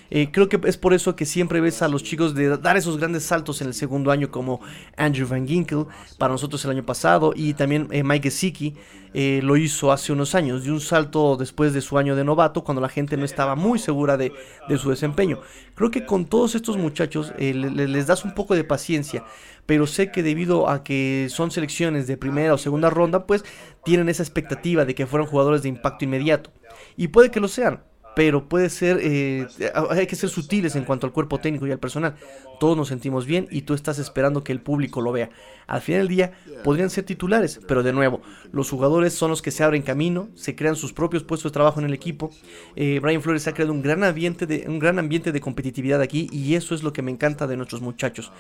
Eh, creo que es por eso que siempre ves a los chicos de dar esos grandes saltos en el segundo año, como Andrew Van Ginkel, para nosotros el año pasado, y también eh, Mike Gesicki eh, lo hizo hace unos años, de un salto después de su año de novato, cuando la gente no estaba muy segura de, su desempeño. Creo que con todos estos muchachos les das un poco de paciencia, pero sé que debido a que son selecciones de primera o segunda ronda, pues tienen esa expectativa de que fueran jugadores de impacto inmediato. Y puede que lo sean, pero puede ser, eh, hay que ser sutiles en cuanto al cuerpo técnico y al personal. Todos nos sentimos bien y tú estás esperando que el público lo vea. Al final del día podrían ser titulares, pero de nuevo, los jugadores son los que se abren camino, se crean sus propios puestos de trabajo en el equipo. Eh, Brian Flores ha creado un gran ambiente de un gran ambiente de competitividad aquí y eso es lo que me encanta de nuestros muchachos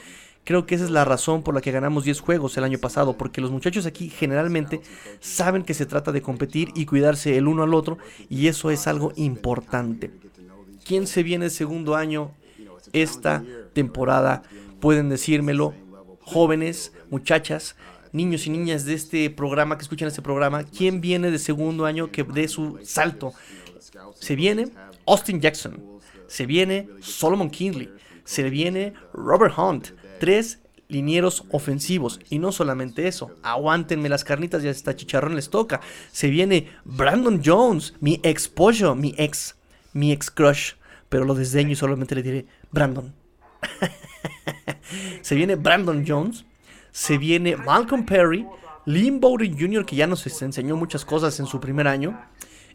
Creo que esa es la razón por la que ganamos 10 juegos el año pasado, porque los muchachos aquí generalmente saben que se trata de competir y cuidarse el uno al otro, y eso es algo importante. ¿Quién se viene el segundo año esta temporada? Pueden decírmelo, jóvenes, muchachas, niños y niñas de este programa que escuchan este programa, ¿quién viene de segundo año que dé su salto? Se viene Austin Jackson, se viene Solomon Kinley, se viene Robert Hunt, tres linieros ofensivos. Y no solamente eso, aguántenme las carnitas, ya está chicharrón les toca. Se viene Brandon Jones, mi ex pollo, mi ex, mi ex crush. Pero lo desdeño y solamente le diré Brandon. se viene Brandon Jones, se viene Malcolm Perry, Lynn Bowden Jr., que ya nos enseñó muchas cosas en su primer año.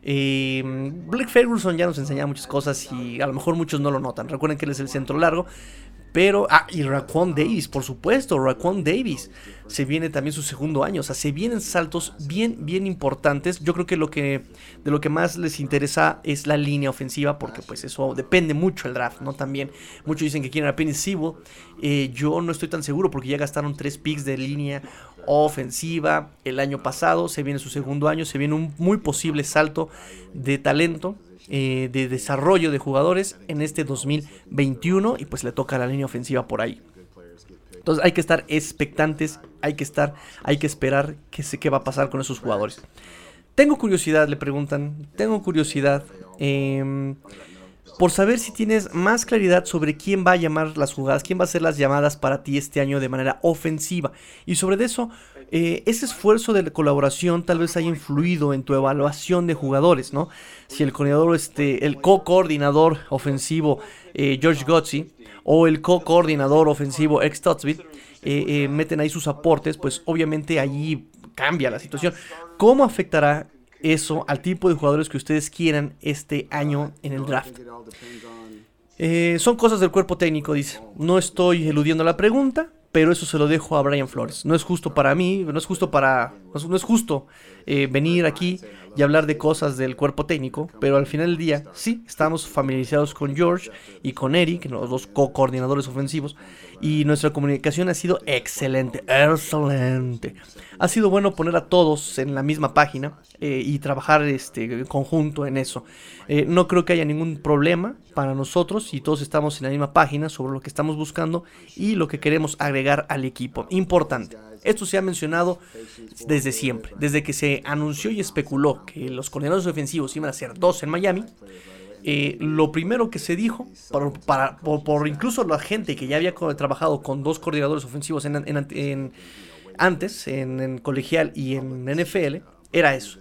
Eh, Blake Ferguson ya nos enseña muchas cosas y a lo mejor muchos no lo notan. Recuerden que él es el centro largo, pero, ah, y Raquan Davis, por supuesto, Raquan Davis. Se viene también su segundo año. O sea, se vienen saltos bien, bien importantes. Yo creo que lo que de lo que más les interesa es la línea ofensiva, porque pues eso depende mucho el draft, ¿no? También muchos dicen que quieren a Penny Sewell. Eh, yo no estoy tan seguro porque ya gastaron tres picks de línea ofensiva el año pasado. Se viene su segundo año. Se viene un muy posible salto de talento. Eh, de desarrollo de jugadores en este 2021 y pues le toca la línea ofensiva por ahí. Entonces hay que estar expectantes, hay que estar, hay que esperar qué, qué va a pasar con esos jugadores. Tengo curiosidad, le preguntan, tengo curiosidad em, por saber si tienes más claridad sobre quién va a llamar las jugadas, quién va a hacer las llamadas para ti este año de manera ofensiva. Y sobre eso, eh, ese esfuerzo de colaboración tal vez haya influido en tu evaluación de jugadores, ¿no? Si el coordinador, este, el co-coordinador ofensivo eh, George Gotzi o el co-coordinador ofensivo Ex Tutsby eh, meten ahí sus aportes, pues obviamente allí cambia la situación. ¿Cómo afectará eso al tipo de jugadores que ustedes quieran este año en el draft? son cosas del cuerpo técnico, dice. No estoy eludiendo la pregunta, pero eso se lo dejo a Brian Flores. No es justo para mí, no es justo para, no es justo eh, venir aquí y hablar de cosas del cuerpo técnico, pero al final del día sí estamos familiarizados con George y con Eric, los dos co-coordinadores ofensivos, y nuestra comunicación ha sido excelente, excelente. Ha sido bueno poner a todos en la misma página eh, y trabajar este, en conjunto en eso. Eh, no creo que haya ningún problema para nosotros y todos estamos en la misma página sobre lo que estamos buscando y lo que queremos agregar al equipo. Importante. Esto se ha mencionado desde siempre, desde que se anunció y especuló que los coordinadores ofensivos iban a ser dos en Miami. Eh, lo primero que se dijo, por, para, por, incluso la gente que ya había trabajado con dos coordinadores ofensivos en, antes, en, colegial y en NFL, era eso.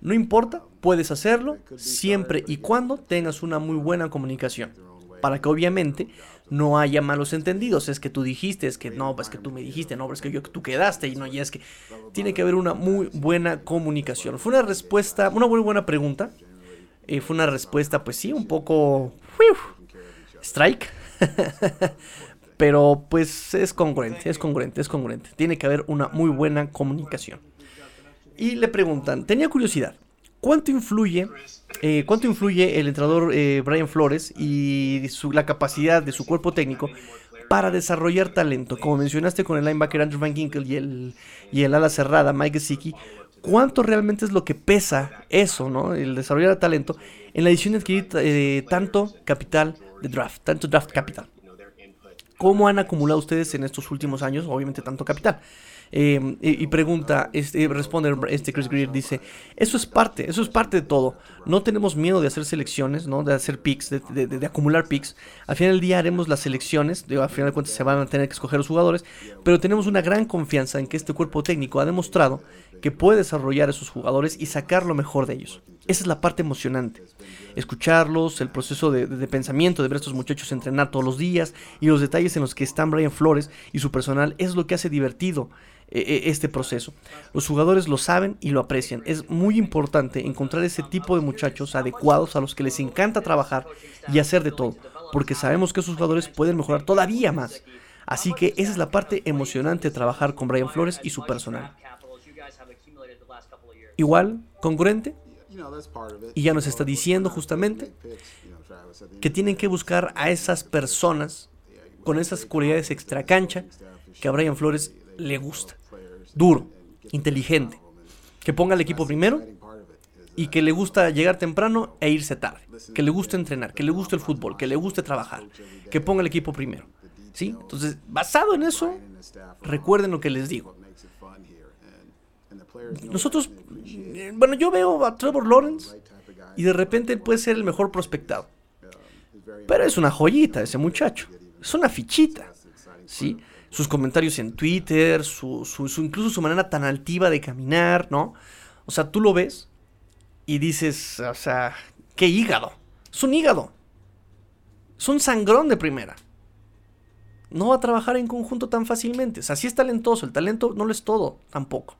No importa, puedes hacerlo siempre y cuando tengas una muy buena comunicación. Para que obviamente no haya malos entendidos. Es que tú dijiste, es que no, es que tú me dijiste, no, es que yo tú quedaste y no, y es que tiene que haber una muy buena comunicación. Fue una respuesta, una muy buena pregunta. Eh, fue una respuesta, pues sí, un poco. strike. Pero pues es congruente, es congruente, es congruente. Tiene que haber una muy buena comunicación. Y le preguntan, tenía curiosidad, ¿cuánto influye, eh, cuánto influye el entrenador eh, Brian Flores y la capacidad de su cuerpo técnico para desarrollar talento? Como mencionaste con el linebacker Andrew Van Ginkel y el, y el ala cerrada Mike Gesicki, ¿cuánto realmente es lo que pesa eso, ¿no? el desarrollar talento en la edición de adquirir eh, tanto capital de draft, tanto draft capital? ¿Cómo han acumulado ustedes en estos últimos años, obviamente, tanto capital? Em, y, pregunta, este, responde este Chris Greer, dice, eso es parte, eso es parte de todo. No tenemos miedo de hacer selecciones, ¿no? De hacer picks, de, acumular picks. Al final del día haremos las selecciones, al final de cuentas se van a tener que escoger los jugadores, pero tenemos una gran confianza en que este cuerpo técnico ha demostrado que puede desarrollar a esos jugadores y sacar lo mejor de ellos. Esa es la parte emocionante. Escucharlos, el proceso de, pensamiento, de ver a estos muchachos entrenar todos los días y los detalles en los que están Brian Flores y su personal es lo que hace divertido eh, eh, este proceso. Los jugadores lo saben y lo aprecian. Es muy importante encontrar ese tipo de muchachos adecuados a los que les encanta trabajar y hacer de todo, porque sabemos que esos jugadores pueden mejorar todavía más. Así que esa es la parte emocionante de trabajar con Brian Flores y su personal igual, congruente. Y ya nos está diciendo justamente que tienen que buscar a esas personas con esas cualidades extra cancha que a Brian Flores le gusta. Duro, inteligente, que ponga al equipo primero y que le gusta llegar temprano e irse tarde, que le guste entrenar, que le guste el fútbol, que le guste trabajar, que ponga el equipo primero. ¿Sí? Entonces, basado en eso, recuerden lo que les digo. Nosotros, eh, bueno, yo veo a Trevor Lawrence y de repente puede ser el mejor prospectado. Pero es una joyita ese muchacho. Es una fichita. ¿Sí? Sus comentarios en Twitter, su, incluso su manera tan altiva de caminar, ¿no? O sea, tú lo ves y dices, o sea, qué hígado. Es un hígado. Es un sangrón de primera. No va a trabajar en conjunto tan fácilmente. O sea, sí es talentoso. El talento no lo es todo, tampoco.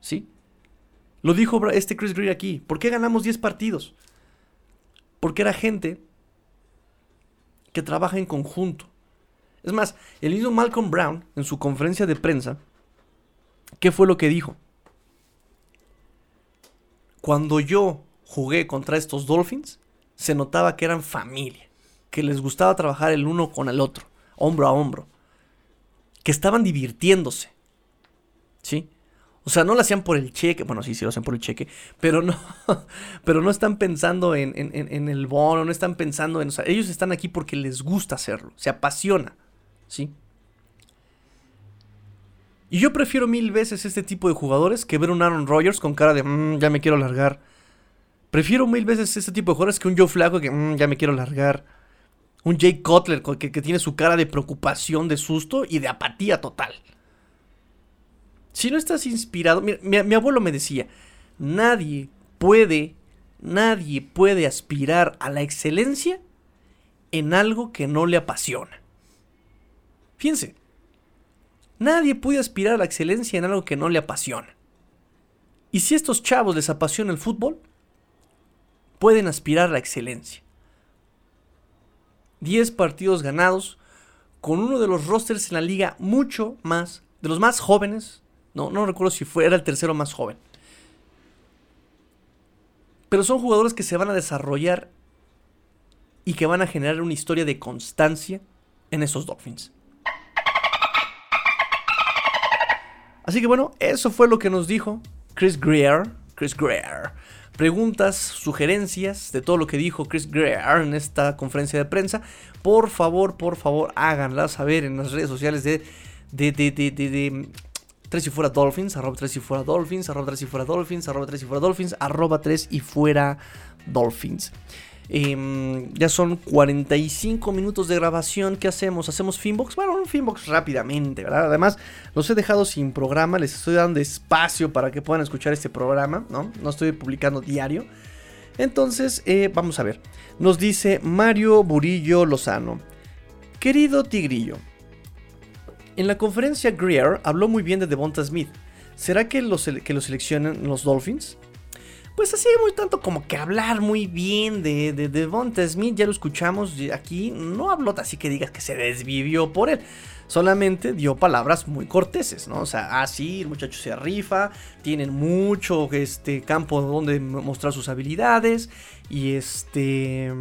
¿Sí? Lo dijo este Chris Greer aquí. ¿Por qué ganamos 10 partidos? Porque era gente que trabaja en conjunto. Es más, el mismo Malcolm Brown, en su conferencia de prensa, ¿qué fue lo que dijo? Cuando yo jugué contra estos Dolphins, se notaba que eran familia, que les gustaba trabajar el uno con el otro, hombro a hombro, que estaban divirtiéndose. ¿Sí? O sea, no lo hacían por el cheque. Bueno, sí, sí lo hacen por el cheque. Pero no, pero no están pensando en, el bono, no están pensando en. O sea, ellos están aquí porque les gusta hacerlo. Se apasiona. ¿Sí? Y yo prefiero mil veces este tipo de jugadores que ver un Aaron Rodgers con cara de mm, ya me quiero largar. Prefiero mil veces este tipo de jugadores que un Joe Flaco que mm, ya me quiero largar. Un Jake Cutler que, que tiene su cara de preocupación, de susto y de apatía total. Si no estás inspirado, mi, abuelo me decía, nadie puede, nadie puede aspirar a la excelencia en algo que no le apasiona. Fíjense, nadie puede aspirar a la excelencia en algo que no le apasiona. Y si a estos chavos les apasiona el fútbol, pueden aspirar a la excelencia. 10 partidos ganados con uno de los rosters en la liga mucho más, de los más jóvenes no, no recuerdo si fue, era el tercero más joven. Pero son jugadores que se van a desarrollar y que van a generar una historia de constancia en esos Dolphins. Así que bueno, eso fue lo que nos dijo Chris Greer. Chris Greer. Preguntas, sugerencias de todo lo que dijo Chris Greer en esta conferencia de prensa. Por favor, por favor, háganlas saber en las redes sociales de, de, de, de 3 y fuera Dolphins, arroba 3 y fuera Dolphins, arroba 3 y fuera Dolphins, arroba 3 y fuera Dolphins, arroba 3 y fuera Dolphins. Em, ya son 45 minutos de grabación. ¿Qué hacemos? ¿Hacemos Finbox? Bueno, un Finbox rápidamente, ¿verdad? Además, los he dejado sin programa. Les estoy dando espacio para que puedan escuchar este programa, ¿no? No estoy publicando diario. Entonces, eh, vamos a ver. Nos dice Mario Burillo Lozano. Querido Tigrillo, en la conferencia, Greer habló muy bien de Devonta Smith. ¿Será que lo, que lo seleccionan los Dolphins? Pues así muy tanto como que hablar muy bien de, de Devonta Smith, ya lo escuchamos aquí, no habló así que digas que se desvivió por él. Solamente dio palabras muy corteses, ¿no? O sea, así ah, el muchacho se rifa, tienen mucho este, campo donde mostrar sus habilidades y este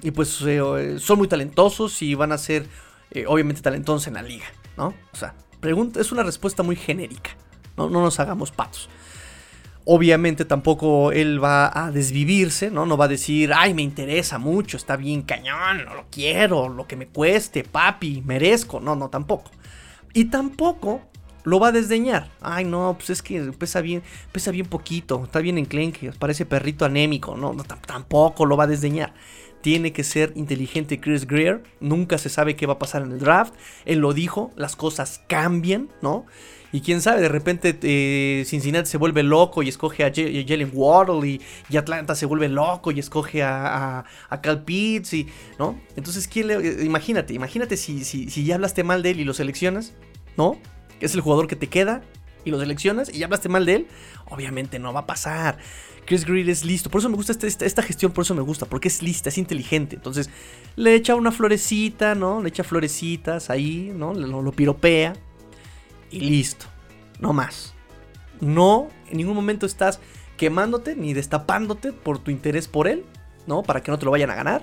y pues eh, son muy talentosos y van a ser eh, obviamente talentosos en la liga. ¿no? O sea, pregunta, es una respuesta muy genérica, ¿no? No nos hagamos patos. Obviamente tampoco él va a desvivirse, ¿no? No va a decir, ay, me interesa mucho, está bien cañón, no lo quiero, lo que me cueste, papi, merezco. No, no, tampoco. Y tampoco lo va a desdeñar. Ay, no, pues es que pesa bien, pesa bien poquito, está bien enclenque, parece perrito anémico. No, no tampoco lo va a desdeñar tiene que ser inteligente Chris Greer. Nunca se sabe qué va a pasar en el draft. Él lo dijo, las cosas cambian, ¿no? Y quién sabe, de repente eh, Cincinnati se vuelve loco y escoge a Jalen Waddle y, Atlanta se vuelve loco y escoge a, Cal Pitts y, ¿no? Entonces, ¿quién le, eh, imagínate, imagínate si, si, ya hablaste mal de él y lo seleccionas, ¿no? Es el jugador que te queda y lo seleccionas y ya hablaste mal de él, obviamente no va a pasar. Chris Greer es listo. Por eso me gusta este, esta, gestión, por eso me gusta, porque es lista, es inteligente. Entonces, le echa una florecita, ¿no? Le echa florecitas ahí, ¿no? Lo piropea y listo. No más. No, en ningún momento estás quemándote ni destapándote por tu interés por él, ¿no? Para que no te lo vayan a ganar.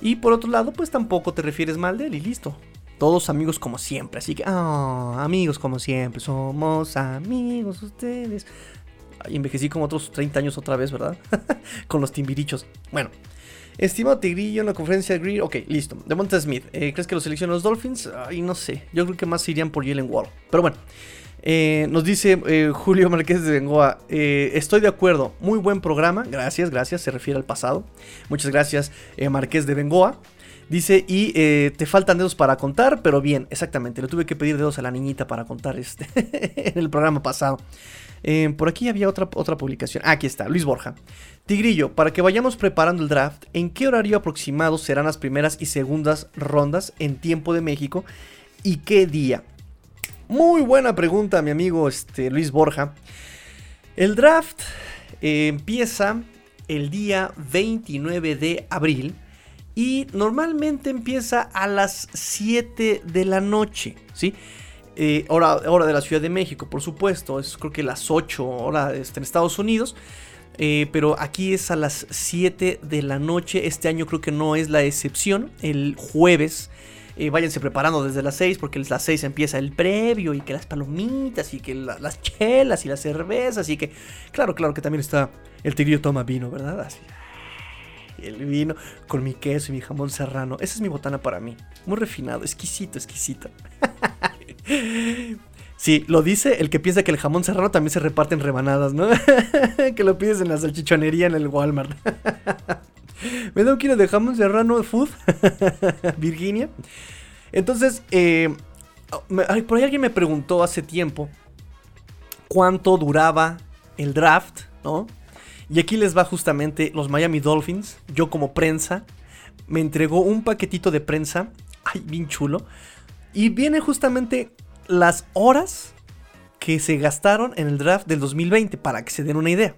Y por otro lado, pues tampoco te refieres mal de él y listo. todos amigos como siempre. Así que, ah, amigos como siempre, somos amigos ustedes. Ay, envejecí como otros 30 años otra vez, ¿verdad? Con los timbirichos. Bueno, estimado Tigrillo en la conferencia de Greer. Ok, listo. De Monte Smith, eh, ¿crees que lo seleccionan los Dolphins? Ay, no sé. Yo creo que más irían por Jalen Wall. Pero bueno. Eh, nos dice eh, Julio Márquez de Bengoa, estoy de acuerdo, muy buen programa, gracias, gracias, se refiere al pasado. Muchas gracias Márquez de Bengoa. Dice, y te faltan dedos para contar, pero bien, exactamente, le tuve que pedir dedos a la niñita para contar este en el programa pasado. por aquí había otra, otra publicación. aquí está, Luis Borja. Tigrillo, para que vayamos preparando el draft, ¿en qué horario aproximado serán las primeras y segundas rondas en tiempo de México? ¿Y qué día? Muy buena pregunta, mi amigo este, Luis Borja. El draft eh, empieza el día 29 de abril y normalmente empieza a las 7 de la noche, ¿sí? Eh, hora, de la Ciudad de México, por supuesto, es creo que las 8 horas este, en Estados Unidos. Eh, pero aquí es a las 7 de la noche. Este año creo que no es la excepción. El jueves eh, váyanse preparando desde las 6 porque las 6 empieza el previo y que las palomitas y que las chelas y las cervezas y que, claro, claro que también está el tigrillo toma vino, ¿verdad? Así. El vino con mi queso y mi jamón serrano. Esa es mi botana para mí. Muy refinado, exquisito, exquisito. Sí, lo dice el que piensa que el jamón serrano también se reparte en rebanadas, ¿no? que lo pides en la salchichonería en el Walmart. Me da un kilo de jamón serrano food. Virginia. Entonces, eh, por ahí alguien me preguntó hace tiempo cuánto duraba el draft, ¿no? Y aquí les va justamente los Miami Dolphins. Yo como prensa me entregó un paquetito de prensa. Ay, bien chulo. Y viene justamente las horas que se gastaron en el draft del 2020 para que se den una idea.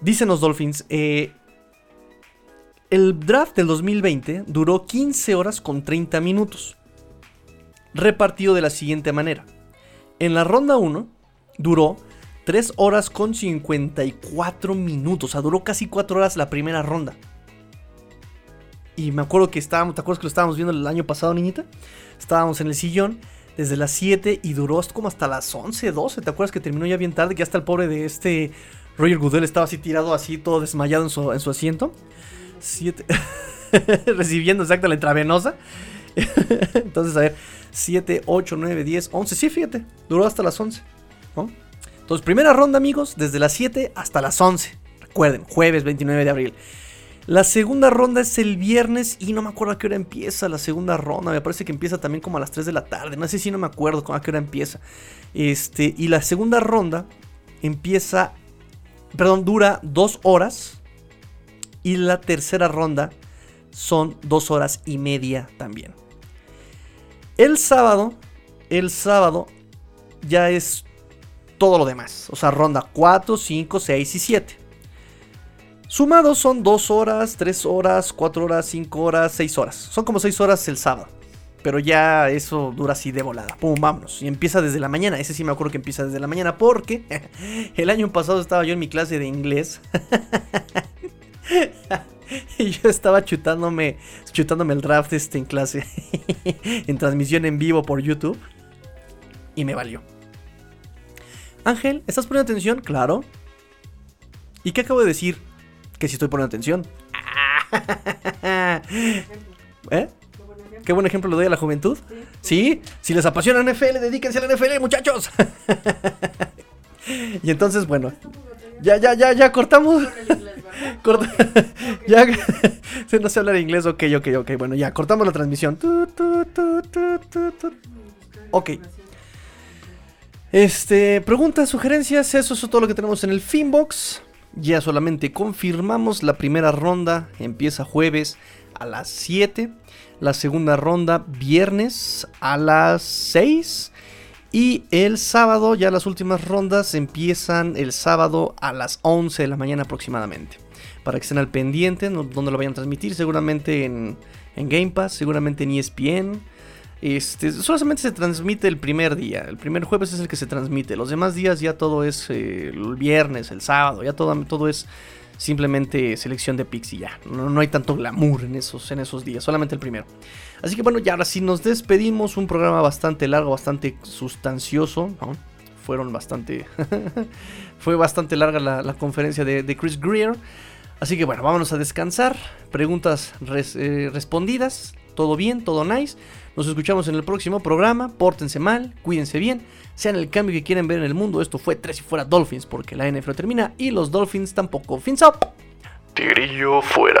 Dicen los Dolphins, eh, el draft del 2020 duró 15 horas con 30 minutos, repartido de la siguiente manera. En la ronda 1 duró 3 horas con 54 minutos, o sea, duró casi 4 horas la primera ronda. Y me acuerdo que estábamos, ¿te acuerdas que lo estábamos viendo el año pasado, niñita? Estábamos en el sillón desde las 7 y duró como hasta las 11, 12. ¿Te acuerdas que terminó ya bien tarde? Que hasta el pobre de este Roger Goodell estaba así tirado, así todo desmayado en su, en su asiento. 7. Recibiendo exacta la intravenosa. Entonces, a ver, 7, 8, 9, 10, 11. Sí, fíjate, duró hasta las 11. Entonces, primera ronda, amigos, desde las 7 hasta las 11. Recuerden, jueves 29 de abril. La segunda ronda es el viernes y no me acuerdo a qué hora empieza la segunda ronda. Me parece que empieza también como a las 3 de la tarde. No sé si no me acuerdo a qué hora empieza. Este, y la segunda ronda empieza, perdón, dura 2 horas y la tercera ronda son dos horas y media también. El sábado, el sábado ya es todo lo demás. O sea, ronda 4, 5, 6 y 7. Sumados son 2 horas, 3 horas, 4 horas, 5 horas, 6 horas. Son como 6 horas el sábado. Pero ya eso dura así de volada. Pum, vámonos. Y empieza desde la mañana. Ese sí me acuerdo que empieza desde la mañana. Porque el año pasado estaba yo en mi clase de inglés. y yo estaba chutándome, chutándome el draft este en clase, en transmisión en vivo por YouTube. Y me valió. Ángel, ¿estás poniendo atención? Claro. ¿Y qué acabo de decir? Que si estoy poniendo atención. ¿Eh? Qué buen ejemplo le doy a la juventud. Sí, si les apasiona la NFL, dedíquense a la NFL, muchachos. y entonces, bueno, ya, ya, ya, ya cortamos. ya, se no sé hablar inglés, ok, ok, ok. Bueno, ya, cortamos la transmisión. ok. Este, preguntas, sugerencias, eso es todo lo que tenemos en el Finbox. Ya solamente confirmamos la primera ronda, empieza jueves a las 7. La segunda ronda viernes a las 6. Y el sábado, ya las últimas rondas empiezan el sábado a las 11 de la mañana aproximadamente. Para que estén al pendiente, donde lo vayan a transmitir, seguramente en, Game Pass, seguramente en ESPN. Este, solamente se transmite el primer día. El primer jueves es el que se transmite. Los demás días ya todo es eh, el viernes, el sábado, ya todo, todo es simplemente selección de picks y ya. No, hay tanto glamour en esos, en esos días, solamente el primero. Así que bueno, ya ahora sí nos despedimos. Un programa bastante largo, bastante sustancioso. Fueron bastante. fue bastante larga la, conferencia de, Chris Greer. Así que bueno, vámonos a descansar. Preguntas eh, respondidas. Todo bien, todo nice. Nos escuchamos en el próximo programa. Pórtense mal, cuídense bien sean el cambio que quieren ver en el mundo. Esto fue Tres y Fuera Dolphins, porque la NFL termina y los Dolphins tampoco. Fins up. Tigrillo fuera.